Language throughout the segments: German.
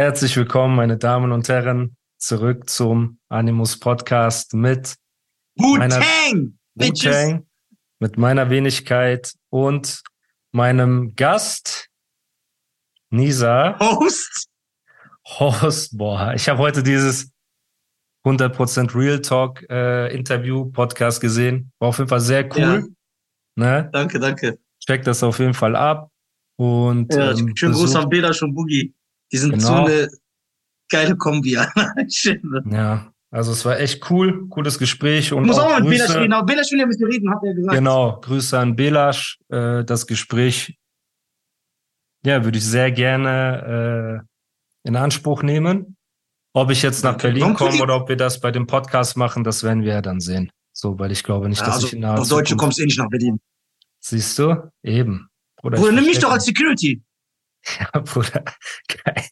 Herzlich willkommen, meine Damen und Herren, zurück zum Animus Podcast mit Wu-Tang! Wu-Tang, mit meiner Wenigkeit und meinem Gast Nisa, Host! Host. Boah, ich habe heute dieses 100% Real Talk äh, Interview Podcast gesehen. War auf jeden Fall sehr cool. Ne? Danke, danke. Check das auf jeden Fall ab. Und Ja, ähm, schönen Gruß an Bela und Boogie. Die sind Genau. so eine geile Kombi. Ja, also es war echt cool, cooles Gespräch und Ich muss auch auch mit Grüße- spielen. Genau, Bela will ja mit dir reden, hat er gesagt. Genau, Grüße an Belasch. Äh, das Gespräch, ja, würde ich sehr gerne äh, in Anspruch nehmen. Ob ich jetzt nach. Berlin komme oder ob wir das bei dem Podcast machen, das werden wir ja dann sehen. So, weil ich glaube nicht, Ja, dass also, ich in naher auf Deutsche kommst du eh nicht nach Berlin. Siehst du? Eben. Bruder, Bruder, ich nimm mich doch als Security. Ja, Bruder. Geil.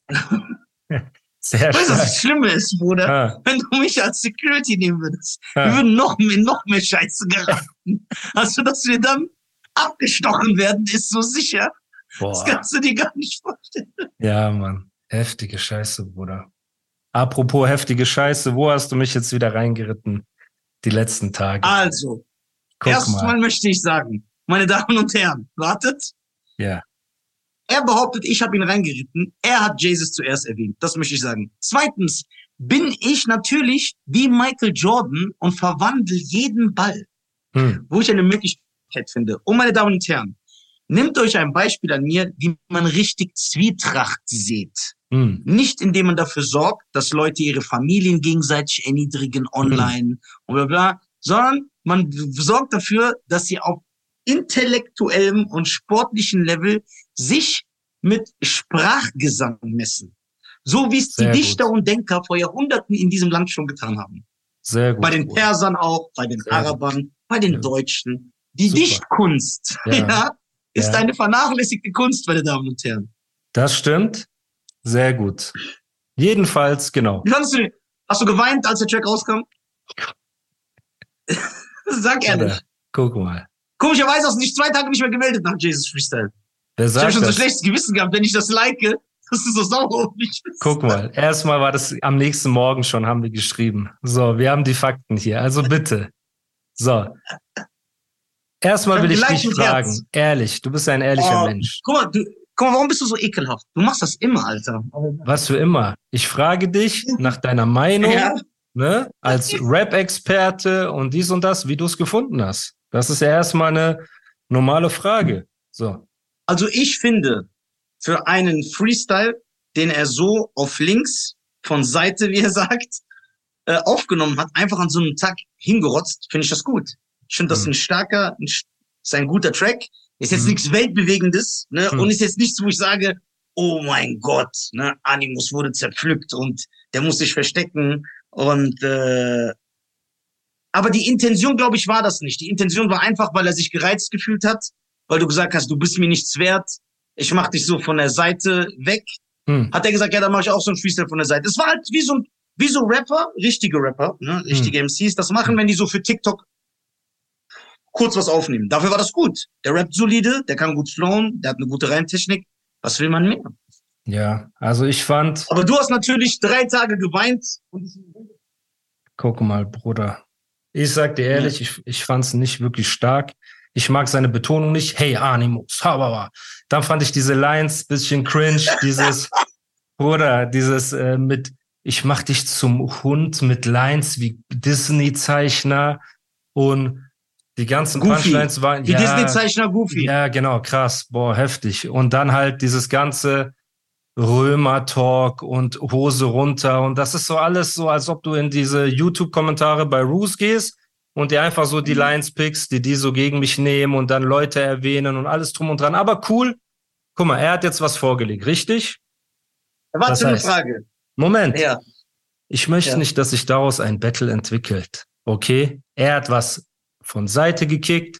Sehr Weißt du, was das Schlimme ist, Bruder? Ah, Wenn du mich als Security nehmen würdest, wir ah. würden noch mehr, noch mehr Scheiße geraten. Also, dass wir dann abgestochen werden, ist so sicher. Das Boah. kannst du dir gar nicht vorstellen. Ja, Mann. Heftige Scheiße, Bruder. Apropos heftige Scheiße, wo hast du mich jetzt wieder reingeritten? Die letzten Tage. Also, erstmal mal. möchte ich sagen, meine Damen und Herren, wartet. Ja. Er behauptet, ich habe ihn reingeritten. Er hat Jesus zuerst erwähnt. Das möchte ich sagen. Zweitens bin ich natürlich wie Michael Jordan und verwandle jeden Ball, Hm. wo ich eine Möglichkeit finde. Und meine Damen und Herren, nehmt euch ein Beispiel an mir, wie man richtig Zwietracht sieht. Hm. Nicht indem man dafür sorgt, dass Leute ihre Familien gegenseitig erniedrigen online und bla bla, sondern man sorgt dafür, dass sie auf intellektuellem und sportlichen Level sich mit Sprachgesang messen. So wie es die Sehr gut. Dichter und Denker vor Jahrhunderten in diesem Land schon getan haben. Sehr gut. Bei den. Persern auch, bei den Sehr Arabern, bei den Ja. Deutschen. Die Super. Dichtkunst Ja. ja. ist Ja. eine vernachlässigte Kunst, meine Damen und Herren. Das stimmt. Sehr gut. Jedenfalls, genau. Wie fandest du den? Hast du geweint, als der Track rauskam? Sag ehrlich. Guck mal. Komischerweise hast du dich zwei Tage nicht mehr gemeldet nach Jesus Freestyle. Wer Ich habe sagt schon so das? schlechtes Gewissen gehabt, wenn ich das like, dass du so sauer auf mich. Guck mal. Erstmal war das am nächsten Morgen schon, haben wir geschrieben. So, wir haben die Fakten hier. Also bitte. So. Erstmal will ich dich fragen. Herz. Ehrlich, du bist ein ehrlicher Oh, Mensch. Guck mal, du, guck mal, warum bist du so ekelhaft? Du machst das immer, Alter. Was für immer. Ich frage dich nach deiner Meinung. Ja. ne, als Rap-Experte und dies und das, wie du es gefunden hast. Das ist ja erstmal eine normale Frage. So. Also ich finde, für einen Freestyle, den er so auf links von Seite, wie er sagt, äh, aufgenommen hat, einfach an so einem Tag hingerotzt, finde ich das gut. Ich finde das Mhm. ein starker, ein, st- ist ein guter Track. Ist jetzt Mhm. nichts Weltbewegendes, ne? Mhm. Und ist jetzt nichts, wo ich sage, oh mein Gott, ne? Animus wurde zerpflückt und der muss sich verstecken und äh, aber die Intention, glaube ich, war das nicht. Die Intention war einfach, weil er sich gereizt gefühlt hat, weil du gesagt hast, du bist mir nichts wert. Ich mach dich so von der Seite weg. Hm. Hat er gesagt, ja, dann mache ich auch so ein Freestyle von der Seite. Es war halt wie so ein, wie so Rapper, richtige Rapper, ne, richtige MCs, das machen, wenn die so für TikTok kurz was aufnehmen. Dafür war das gut. Der rappt solide, der kann gut flowen, der hat eine gute Reimtechnik. Was will man mehr? Ja, also ich fand, Aber du hast natürlich drei Tage geweint. Guck mal, Bruder. Ich sag dir ehrlich, ich, ich fand es nicht wirklich stark. Ich mag seine Betonung nicht. Hey, Animus, hababa. Dann fand ich diese Lines bisschen cringe, dieses, Bruder, dieses äh, mit, ich mach dich zum Hund mit Lines wie Disney-Zeichner und die ganzen Goofy. Punchlines waren, die ja, Disney-Zeichner Goofy. Ja, genau, krass. Boah, heftig. Und dann halt dieses ganze Römer-Talk und Hose runter. Und das ist so alles so, als ob du in diese YouTube-Kommentare bei Roos gehst und dir einfach so die Mhm. Lines pickst, die die so gegen mich nehmen und dann Leute erwähnen und alles drum und dran. Aber cool, guck mal, er hat jetzt was vorgelegt, richtig? Was Das für eine heißt- Frage? Moment. Ja. Ich möchte Ja. nicht, dass sich daraus ein Battle entwickelt. Okay? Er hat was von Seite gekickt.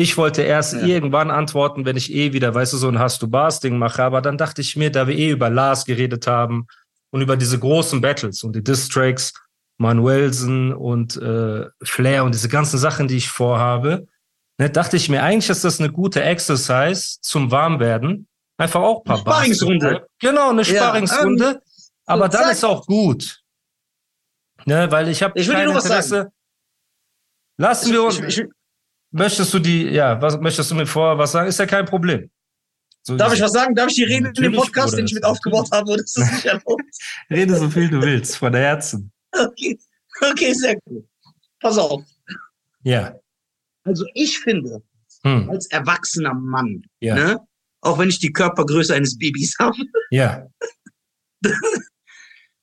Ich wollte erst Ja. irgendwann antworten, wenn ich eh wieder, weißt du, so ein Hast du Bars Ding mache. Aber dann dachte ich mir, da wir eh über Lars geredet haben und über diese großen Battles und die Diss-Tracks, Manuelsen und äh, Flair und diese ganzen Sachen, die ich vorhabe, ne, dachte ich mir, eigentlich ist das eine gute Exercise zum Warmwerden. Einfach auch ein paar Bars. Sparringsrunde. Genau, eine Ja, Sparringsrunde. aber dann zack. ist auch gut. Ne, weil ich habe Ich will dir kein nur was Interesse. Lassen wir uns. Ich, ich, möchtest du die, ja, was möchtest du mir vorher was sagen? Ist ja kein Problem. So darf ich was sagen? Darf ich die Rede in dem Podcast, den ich mit das- aufgebaut habe? Das ist nicht erlaubt. Rede so viel du willst, von der Herzen. Okay. okay, sehr gut. Pass auf. Ja. Also ich finde, Hm. als erwachsener Mann, Ja. ne, auch wenn ich die Körpergröße eines Babys habe, Ja.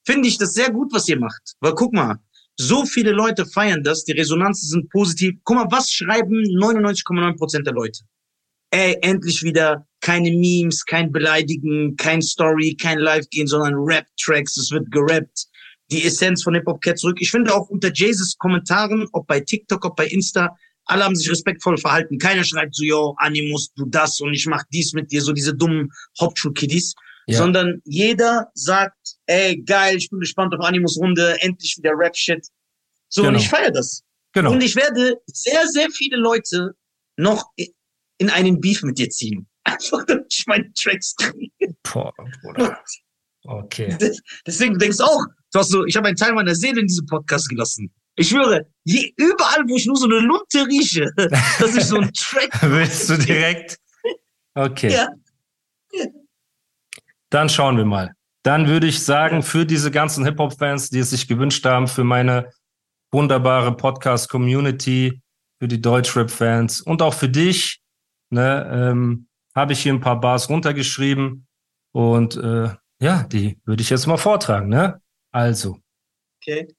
finde ich das sehr gut, was ihr macht. Weil guck mal, so viele Leute feiern das, die Resonanzen sind positiv. Guck mal, was schreiben 99,9 Prozent der Leute? Ey, endlich wieder keine Memes, kein Beleidigen, kein Story, kein Live gehen, sondern Rap-Tracks, es wird gerappt. Die Essenz von Hip-Hop kehrt zurück. Ich finde auch unter Jesus Kommentaren, ob bei TikTok, ob bei Insta, alle haben sich respektvoll verhalten. Keiner schreibt so, yo, Animus, du das und ich mach dies mit dir, so diese dummen Hauptschulkiddies Ja. sondern jeder sagt, ey, geil, ich bin gespannt auf Animus Runde, endlich wieder Rap-Shit. So, und Genau. ich feiere das. Genau. Und ich werde sehr, sehr viele Leute noch in einen Beef mit dir ziehen. Einfach, damit ich meine Tracks kriege. Boah, Bruder. Okay. Deswegen du denkst auch, du hast so, ich habe einen Teil meiner Seele in diesem Podcast gelassen. Ich schwöre, je, überall, wo ich nur so eine Lunte rieche, dass ich so einen Track, Willst du direkt? Okay. ja, Dann schauen wir mal. Dann würde ich sagen, für diese ganzen Hip-Hop-Fans, die es sich gewünscht haben, für meine wunderbare Podcast-Community, für die Deutschrap-Fans und auch für dich, ne, ähm, habe ich hier ein paar Bars runtergeschrieben und äh, ja, die würde ich jetzt mal vortragen. Ne? Also, okay.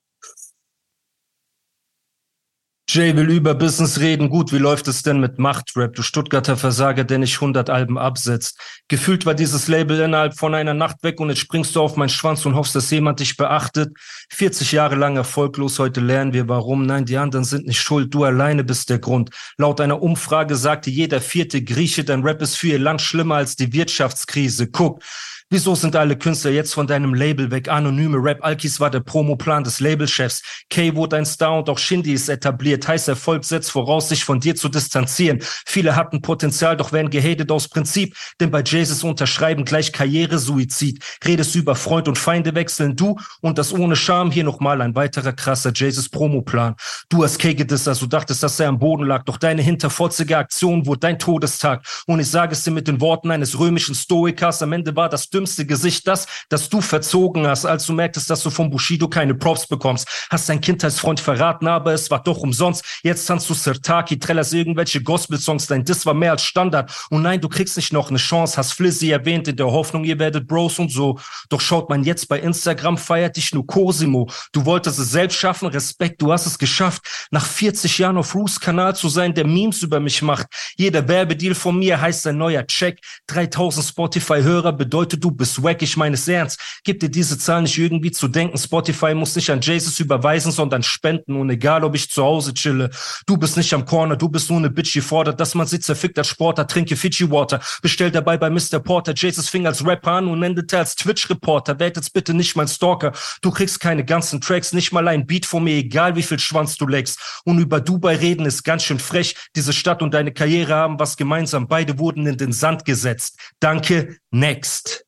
Jay will über Business reden. Gut, wie läuft es denn mit Machtrap? Du Stuttgarter Versager, der nicht 100 Alben absetzt. Gefühlt war dieses Label innerhalb von einer Nacht weg und jetzt springst du auf meinen Schwanz und hoffst, dass jemand dich beachtet. 40 Jahre lang erfolglos, heute lernen wir warum. Nein, die anderen sind nicht schuld, du alleine bist der Grund. Laut einer Umfrage sagte jeder vierte Grieche, dein Rap ist für ihr Land schlimmer als die Wirtschaftskrise. Guck, Wieso sind alle Künstler jetzt von deinem Label weg? Anonyme Rap Alkis war der Promoplan des Labelchefs. Kay wurde ein Star und auch Shindy ist etabliert. Heiß Erfolg setzt voraus, sich von dir zu distanzieren. Viele hatten Potenzial, doch werden gehatet aus Prinzip. Denn bei Jesus unterschreiben gleich Karrieresuizid. Redest über Freund und Feinde wechseln du und das ohne Scham. Hier nochmal ein weiterer krasser Jesus Promoplan. Du hast Kay gedisst, also dachtest, dass er am Boden lag. Doch deine hinterfotzige Aktion wurde dein Todestag. Und ich sage es dir mit den Worten eines römischen Stoikers. Am Ende war das dümmste Gesicht das, das du verzogen hast, als du merktest, dass du vom Bushido keine Props bekommst. Hast dein Kindheitsfreund verraten, aber es war doch umsonst. Jetzt tanzt du Sirtaki, trällerst irgendwelche Gospel-Songs. Dein Diss war mehr als Standard. Und nein, du kriegst nicht noch eine Chance. Hast Flizzy erwähnt in der Hoffnung, ihr werdet Bros und so. Doch schaut man jetzt bei Instagram, feiert dich nur Cosimo. Du wolltest es selbst schaffen, Respekt, du hast es geschafft. Nach 40 Jahren auf Roos Kanal zu sein, der Memes über mich macht. Jeder Werbedeal von mir heißt ein neuer Check. 3000 Spotify-Hörer bedeutet, du bist wack, ich meine es ernst. Gib dir diese Zahl nicht irgendwie zu denken. Spotify muss nicht an Jesus überweisen, sondern spenden. Und egal, ob ich zu Hause chille, du bist nicht am Corner, du bist nur eine Bitch, die fordert, dass man sie zerfickt als Sportler. Trinke Fiji-Water, bestell dabei bei Mr. Porter. Jesus fing als Rapper an und endete als Twitch-Reporter. Werd jetzt bitte nicht mein Stalker. Du kriegst keine ganzen Tracks, nicht mal ein Beat von mir, egal wie viel Schwanz du leckst. Und über Dubai reden ist ganz schön frech. Diese Stadt und deine Karriere haben was gemeinsam. Beide wurden in den Sand gesetzt. Danke, next.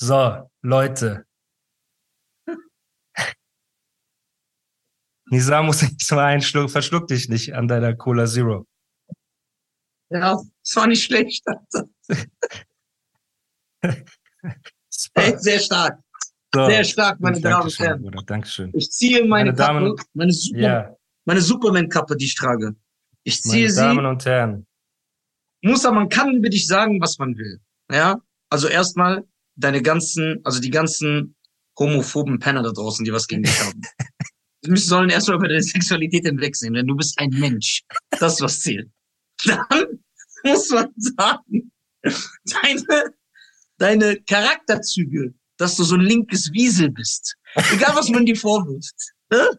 So, Leute. Nisa muss jetzt mal einschlucken, verschluck dich nicht an deiner Cola Zero. Ja, das war nicht schlecht. Hey, sehr stark. So, Sehr stark, meine Damen und Herren. Bruder, Dankeschön. Ich ziehe meine, Meine Damen- Kappe, meine, Super, Ja, meine Superman-Kappe, die ich trage. Ich ziehe meine sie. Damen und Herren. Musa, man kann über dich sagen, was man will. Ja? Also erstmal deine ganzen, also die ganzen homophoben Penner da draußen, die was gegen dich haben. Wir sollen erstmal über deine Sexualität hinwegsehen, denn du bist ein Mensch. Das ist was zählt. dann muss man sagen, deine, deine Charakterzüge, dass du so ein linkes Wiesel bist. Egal, was man dir vorwirft. Ne?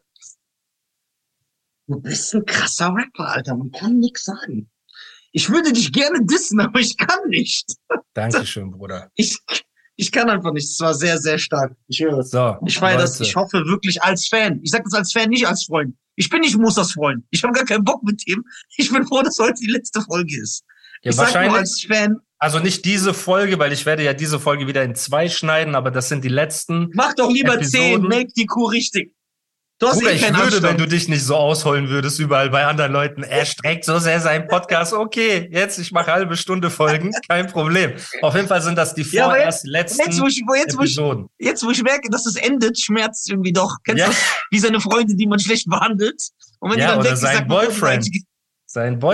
Du bist ein krasser Rapper, Alter. Man kann nix sagen. Ich würde dich gerne dissen, aber ich kann nicht. Dankeschön, Bruder. Ich, ich kann einfach nicht. Es war sehr, sehr stark. Ich höre es. So, Ich feiere das. Ich hoffe wirklich als Fan. Ich sage das als Fan, nicht als Freund. Ich bin nicht Musas Freund. Ich habe gar keinen Bock mit ihm. Ich bin froh, dass heute die letzte Folge ist. Ja, ich sag nur wahrscheinlich, als Fan, also nicht diese Folge, weil ich werde ja diese Folge wieder in zwei schneiden, aber das sind die letzten. mach doch lieber Episoden. 10, make die Kuh richtig. Du hast Bruder, eh ich würde, wenn Anstand. du dich nicht so ausholen würdest, überall bei anderen Leuten. Er streckt so sehr seinen Podcast. Okay, jetzt, ich mache halbe Stunde Folgen, kein Problem. Auf jeden Fall sind das die Ja, vorerst Jetzt, letzten wo ich, jetzt, wo ich, Episoden. jetzt, wo ich merke, dass es endet, schmerzt irgendwie doch. Kennst Ja. du das? Wie seine Freunde, die man schlecht behandelt. Und wenn Ja, die dann oder ist, sein man, Boyfriend. Sein Boy.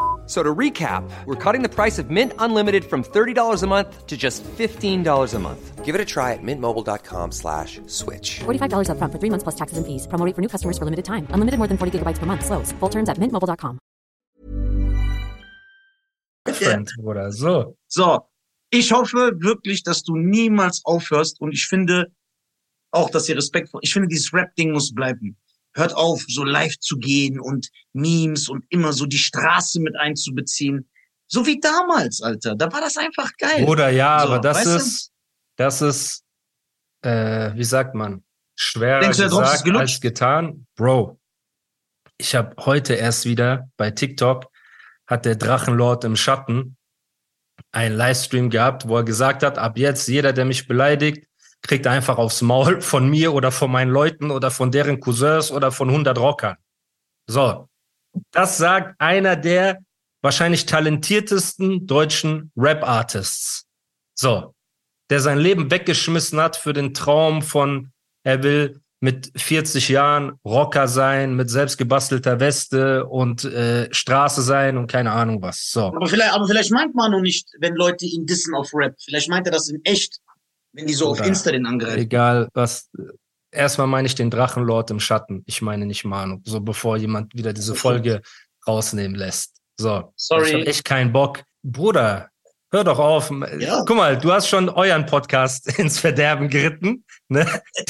F- So to recap, we're cutting the price of Mint Unlimited from $30 a month to just $15 a month. Give it a try at mintmobile.com slash switch. $45 upfront for three months plus taxes and fees. Promo for new customers for limited time. Unlimited more than 40 gigabytes per month. Slows. Full terms at mintmobile.com. Friend, Bruder. So. So, ich hoffe wirklich, dass du niemals aufhörst und ich finde auch, dass ihr Respekt vor, ich finde, dieses Rap-Ding muss bleiben. Hört auf, so live zu gehen und Memes und immer so die Straße mit einzubeziehen. So wie damals, Alter. Da war das einfach geil. Bruder, ja, So, aber das du? ist, das ist, äh, wie sagt man, schwerer Denkst du, gesagt gelutscht? als getan. Bro, ich habe heute erst wieder bei TikTok hat der Drachenlord im Schatten einen Livestream gehabt, wo er gesagt hat, ab jetzt jeder, der mich beleidigt, kriegt einfach aufs Maul von mir oder von meinen Leuten oder von deren Cousins oder von 100 Rockern. So, das sagt einer der wahrscheinlich talentiertesten deutschen Rap-Artists. So, der sein Leben weggeschmissen hat für den Traum von, er will mit 40 Jahren Rocker sein, mit selbstgebastelter Weste und äh, Straße sein und keine Ahnung was. So. Aber vielleicht, aber vielleicht meint man noch nicht, wenn Leute ihn dissen auf Rap. Vielleicht meint er das in echt, wenn die so auf Insta den angreifen. Egal was. Erstmal meine ich den Drachenlord im Schatten. Ich meine nicht Manu. So bevor jemand wieder diese Folge rausnehmen lässt. So. Sorry. Ich habe echt keinen Bock. Bruder, hör doch auf. Ja. Guck mal, du hast schon euren Podcast ins Verderben geritten. Ne?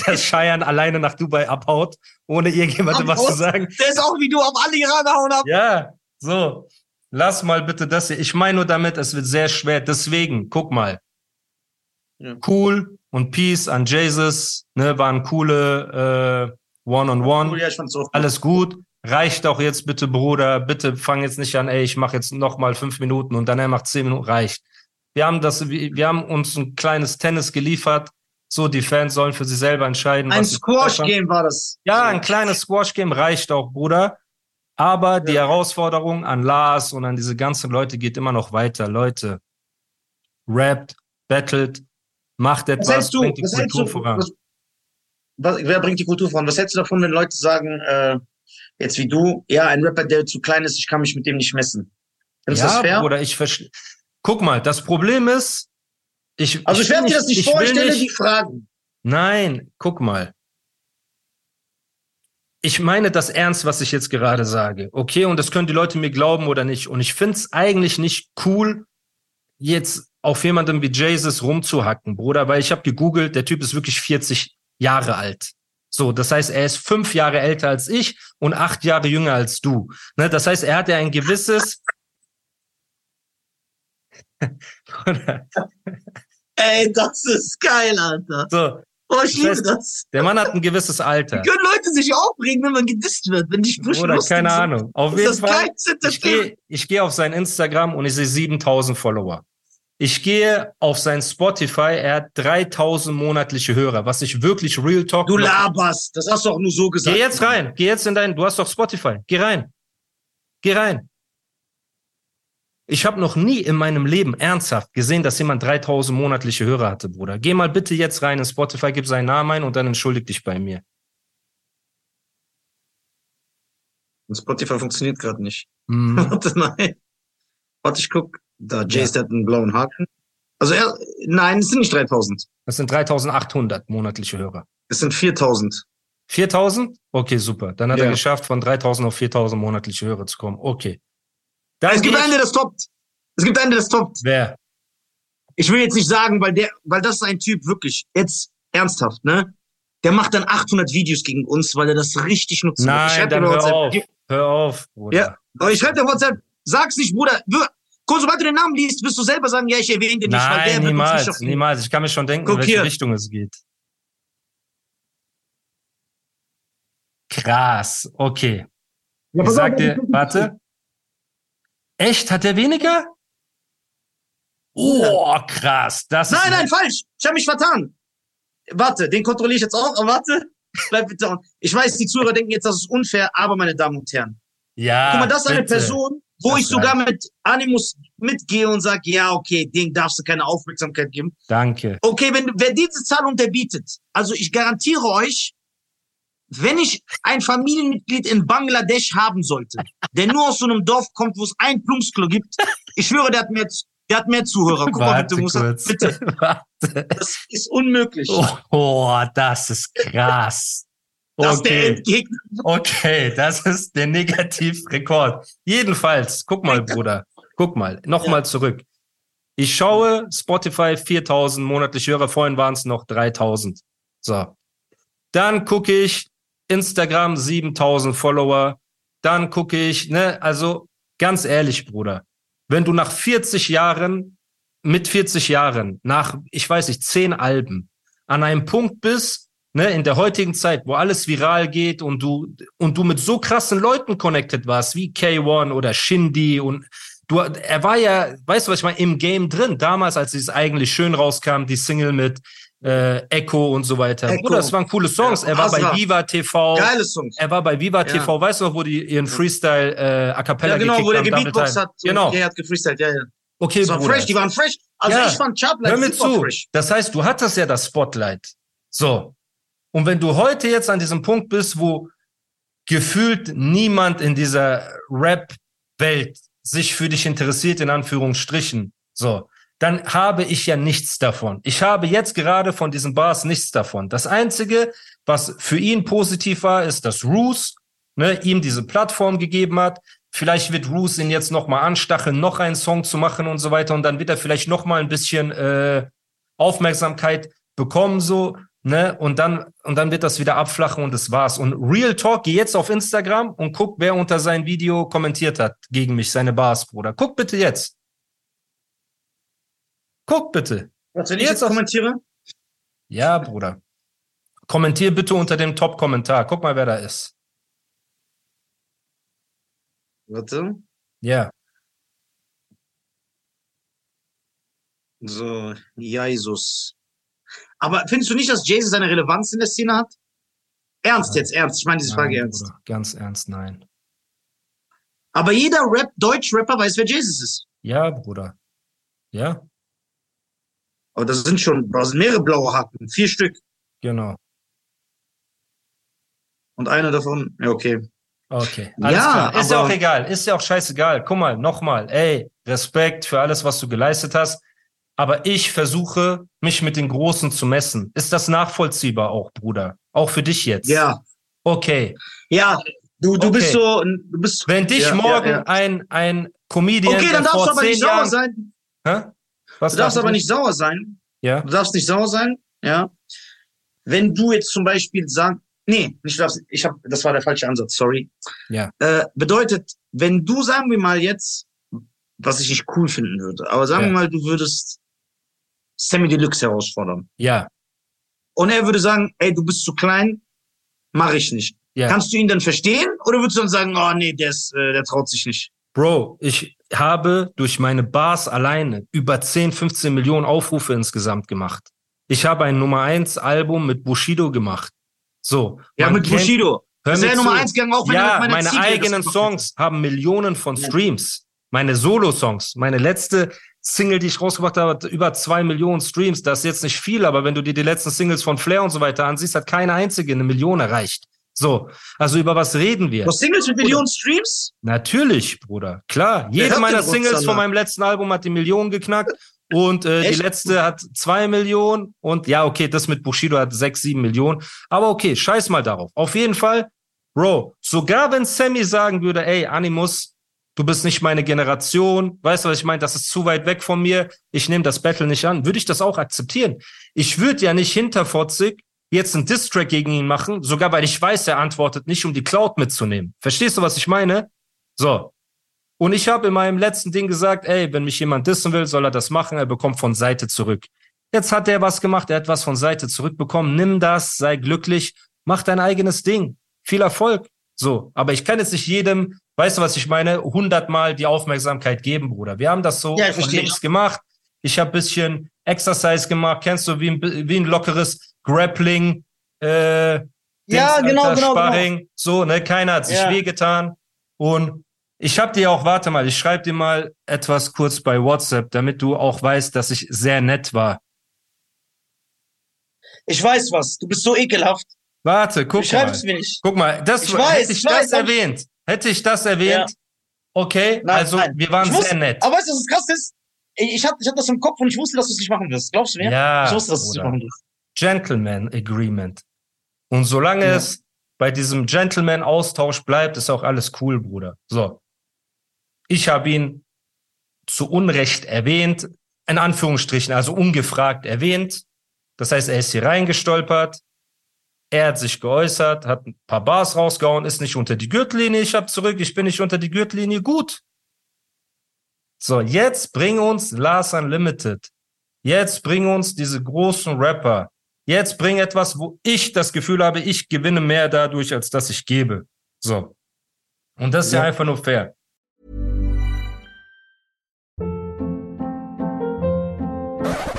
Dass Scheiern alleine nach Dubai abhaut, ohne irgendjemandem was zu sagen. Der ist auch wie du auf alle gerade hauen ab. Ja, so. Lass mal bitte das hier. Ich meine nur damit, es wird sehr schwer. Deswegen, guck mal. Ja. Cool und Peace an Jesus, ne, waren coole äh, One-on-One. Ich fand's auch. Alles gut. Reicht auch jetzt bitte, Bruder. Bitte fang jetzt nicht an, ey, ich mache jetzt noch mal fünf Minuten und dann er macht zehn Minuten. Reicht. Wir haben das, wir haben uns ein kleines Tennis geliefert. So, die Fans sollen für sich selber entscheiden. Ein. Squash-Game war das. Ja, ein kleines Squash-Game reicht auch, Bruder. Aber die Herausforderung an Lars und an diese ganzen Leute geht immer noch weiter. Leute, rappt, battelt, macht Was etwas, hältst du? bringt die Was Kultur du? voran. Was, was, wer bringt die Kultur voran? Was hältst du davon, wenn Leute sagen, äh, jetzt wie du, ja, ein Rapper, der zu klein ist, ich kann mich mit dem nicht messen. Findest du das Ja, fair? Bruder, ich verstehe. Guck mal, das Problem ist, ich, also ich werde dir das nicht vorstellen, nicht- die Fragen. Nein, guck mal. Ich meine das ernst, was ich jetzt gerade sage. Okay, und das können die Leute mir glauben oder nicht. Und ich find's eigentlich nicht cool, jetzt auf jemandem wie Jesus rumzuhacken, Bruder, weil ich habe gegoogelt, der Typ ist wirklich 40 Jahre alt. So, das heißt, er ist fünf Jahre älter als ich und acht Jahre jünger als du. Ne, das heißt, er hat ja ein gewisses. Ey, das ist geil, Alter. so, Oh, ich Das liebe heißt, das. der Mann hat ein gewisses Alter. Wie können Leute sich aufregen, wenn man gedisst wird, wenn die Sprüche Oder keine sind? Ahnung. Auf jeden das Fall. Ich gehe geh auf sein Instagram und ich sehe 7000 Follower. Ich gehe auf sein Spotify, er hat 3000 monatliche Hörer, was ich wirklich Real Talk. Du laberst, das hast du auch nur so gesagt. Geh jetzt rein, geh jetzt in dein, du hast doch Spotify, geh rein. Geh rein. Ich habe noch nie in meinem Leben ernsthaft gesehen, dass jemand 3000 monatliche Hörer hatte, Bruder. Geh mal bitte jetzt rein in Spotify, gib seinen Namen ein und dann entschuldig dich bei mir. Spotify funktioniert gerade nicht. Hm. Warte, nein. Warte, ich guck. Da, Jace ja. hat einen blauen Haken. Also er, nein, es sind nicht 3000. Das sind 3800 monatliche Hörer. Es sind 4000. 4000? Okay, super. Dann hat Ja. er geschafft, von 3000 auf 4000 monatliche Hörer zu kommen. Okay. Dann Es gibt ich- einen, der das toppt. Es gibt einen, der das toppt. Wer? Ich will jetzt nicht sagen, weil der, weil das ist ein Typ wirklich, jetzt ernsthaft, ne? Der macht dann 800 Videos gegen uns, weil er das richtig nutzt. ich Nein, dir dann hör WhatsApp. auf. Hör auf, Bruder. Ja, aber ich schreibe dir WhatsApp, sag's nicht, Bruder. Sobald du den Namen liest, wirst du selber sagen, ja, ich erwähne den nicht, weil der Nein, niemals, nicht niemals. Ich kann mir schon denken, Guck in welche hier. Richtung es geht. Krass, okay. Ja, Ich sag dir, warte. Echt? Hat der weniger? Oh, krass. Das Nein, ist nein, falsch. Ich habe mich vertan. Warte, den kontrolliere ich jetzt auch. Aber warte, bleib bitte. on. Ich weiß, die Zuhörer denken jetzt, das ist unfair, aber meine Damen und Herren. Ja. Guck mal, das ist eine. Person, wo Das ich sogar mit Animus mitgehe und sage, ja, okay, dem darfst du keine Aufmerksamkeit geben. Danke. Okay, wenn wer diese Zahl unterbietet, also ich garantiere euch, wenn ich ein Familienmitglied in Bangladesch haben sollte, der nur aus so einem Dorf kommt, wo es ein Plumpsklo gibt, ich schwöre, der hat mehr, der hat mehr Zuhörer. Guck mal bitte, Musa, kurz. bitte. Warte. Das ist unmöglich. Oh, oh, das ist krass. Das Okay, okay, das ist der Negativrekord. Jedenfalls, guck mal, Bruder, guck mal, nochmal zurück. Ich schaue Spotify 4000 monatliche Hörer, vorhin waren es noch 3000. So. Dann gucke ich Instagram 7000 Follower. Dann gucke ich, ne, also ganz ehrlich, Bruder, wenn du nach 40 Jahren, mit 40 Jahren, nach, ich weiß nicht, 10 Alben, an einem Punkt bist, ne, in der heutigen Zeit, wo alles viral geht und du, und du mit so krassen Leuten connected warst, wie K1 oder Shindy und du, er war ja, weißt du was ich meine, im Game drin, damals, als es eigentlich schön rauskam, die Single mit äh, Echo und so weiter. Echo. Bruder, das waren coole Songs. Ja, er war bei. Viva TV. Geile Songs. Er war bei Viva Ja. TV, weißt du noch, wo die ihren Freestyle äh, A Cappella Ja, genau, wo der Gebeatbox hat. Genau. Er hat gefreestylt, ja, ja. Okay, Das war Bruder. fresh, die waren fresh. Also Ja. ich fand Hör Chartlight mir zu. fresh. Das heißt, du hattest ja das Spotlight. So. Und wenn du heute jetzt an diesem Punkt bist, wo gefühlt niemand in dieser Rap-Welt sich für dich interessiert, in Anführungsstrichen, so, dann habe ich ja nichts davon. Ich habe jetzt gerade von diesen Bars nichts davon. Das Einzige, was für ihn positiv war, ist, dass Roos ne, ihm diese Plattform gegeben hat. Vielleicht wird Roos ihn jetzt nochmal anstacheln, noch einen Song zu machen und so weiter. Und dann wird er vielleicht nochmal ein bisschen äh, Aufmerksamkeit bekommen, so, ne? Und dann, und dann wird das wieder abflachen und das war's. Und Real Talk, geh jetzt auf Instagram und guck, wer unter sein Video kommentiert hat gegen mich, seine Bars, Bruder. Guck bitte jetzt. Guck bitte. Was, wenn ich Jetzt jetzt kommentiere? Ja, Bruder. Kommentier bitte unter dem Top-Kommentar. Guck mal, wer da ist. Warte. Ja. So, Jesus. Aber findest du nicht, dass Jesus seine Relevanz in der Szene hat? Ernst jetzt, ernst. Ich meine diese Frage Nein, ernst. Bruder. Ganz ernst, nein. Aber jeder Rap, Deutsch-Rapper weiß, wer Jesus ist. Ja, Bruder. Ja, Aber das sind schon, das sind mehrere blaue Haken. Vier Stück. genau. Und einer davon, ja, okay. Okay, alles Ja, klar. Ist ja auch egal, ist ja auch scheißegal. Guck mal, nochmal, ey, Respekt für alles, was du geleistet hast. Aber ich versuche, mich mit den Großen zu messen. Ist das nachvollziehbar auch, Bruder? Auch für dich jetzt? Ja. Okay. Ja, du, du Okay. bist so, du bist. Wenn dich ja, morgen Ja, ja. ein, ein Comedian, Okay, dann darfst du aber nicht sauer sein. Hä? Was Du darfst darf aber ich? nicht sauer sein. Ja, Du darfst nicht sauer sein, ja. Wenn du jetzt zum Beispiel sagst, nee, darfst, ich habe, das war der falsche Ansatz, sorry. Ja. Äh, bedeutet, wenn du, sagen wir mal jetzt, was ich nicht cool finden würde, aber sagen Ja. wir mal, du würdest Sammy Deluxe herausfordern. ja, Und er würde sagen, ey, du bist zu klein, mache ich nicht. ja. Kannst du ihn dann verstehen? Oder würdest du dann sagen, oh nee, der, ist, äh, der traut sich nicht? Bro, ich, habe durch meine Bars alleine über 10, 15 Millionen Aufrufe insgesamt gemacht. Ich habe ein Nummer 1 Album mit Bushido gemacht. So. Ja, mit kennt, Bushido. Hör ist ja. Nummer 1 gegangen, auch wenn ja, er meine Ziege eigenen Songs haben Millionen von Streams. Meine Solo-Songs, meine letzte Single, die ich rausgebracht habe, hat über zwei Millionen Streams. Das ist jetzt nicht viel, aber wenn du dir die letzten Singles von Flair und so weiter ansiehst, hat keine einzige eine Million erreicht. So, also über was reden wir? Hast Singles mit Millionen Streams? Natürlich, Bruder. Klar. Jede meiner Singles von meinem letzten Album hat die Million geknackt. Und äh, die letzte hat zwei Millionen. Und ja, okay, das mit Bushido hat sechs, sieben Millionen. Aber okay, scheiß mal darauf. Auf jeden Fall, Bro, sogar wenn Sammy sagen würde, ey, Animus, du bist nicht meine Generation, weißt du, was ich meine? Das ist zu weit weg von mir. Ich nehme das Battle nicht an. Würde ich das auch akzeptieren? Ich würde ja nicht hinterfotzig jetzt einen Distrack gegen ihn machen, sogar weil ich weiß, er antwortet nicht, um die Cloud mitzunehmen. Verstehst du, was ich meine? So. Und ich habe in meinem letzten Ding gesagt, ey, wenn mich jemand dissen will, soll er das machen, er bekommt von Seite zurück. Jetzt hat er was gemacht, er hat was von Seite zurückbekommen, nimm das, sei glücklich, mach dein eigenes Ding. Viel Erfolg. So. Aber ich kann jetzt nicht jedem, weißt du, was ich meine, hundertmal die Aufmerksamkeit geben, Bruder. Wir haben das so Ja, von links gemacht. Ich habe bisschen Exercise gemacht, kennst du, wie ein, wie ein lockeres Grappling, äh, Ja, Dings, genau, Alter, genau, Sparring. So, ne, keiner hat sich Ja. wehgetan. Und ich habe dir auch, warte mal, ich schreibe dir mal etwas kurz bei WhatsApp, damit du auch weißt, dass ich sehr nett war. Ich weiß was. Du bist so ekelhaft. Warte, guck mal. mir nicht. Guck mal, das Ich weiß, hätte ich, ich das weiß, erwähnt. Hätte ich das erwähnt, Ja. okay, Nein, also nein. wir waren Ich wusste- sehr nett. Aber weißt du, was das krass ist? Ich, hatte ich hatte das im Kopf und ich wusste, dass du es nicht machen wirst. Glaubst du mir? Ja, Ich wusste, dass du es nicht machen wirst. Gentleman Agreement. Und solange Ja. es bei diesem Gentleman-Austausch bleibt, ist auch alles cool, Bruder. So. Ich habe ihn zu Unrecht erwähnt, in Anführungsstrichen, also ungefragt erwähnt. Das heißt, er ist hier reingestolpert. Er hat sich geäußert, hat ein paar Bars rausgehauen, ist nicht unter die Gürtellinie. Ich hab zurück, ich bin nicht unter die Gürtellinie. Gut. So, jetzt bring uns Lars Unlimited. Jetzt bring uns diese großen Rapper. Jetzt bring etwas, wo ich das Gefühl habe, ich gewinne mehr dadurch, als dass ich gebe. So. Und das ist ja, Ja. einfach nur fair.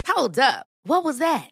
Hold up. What was that?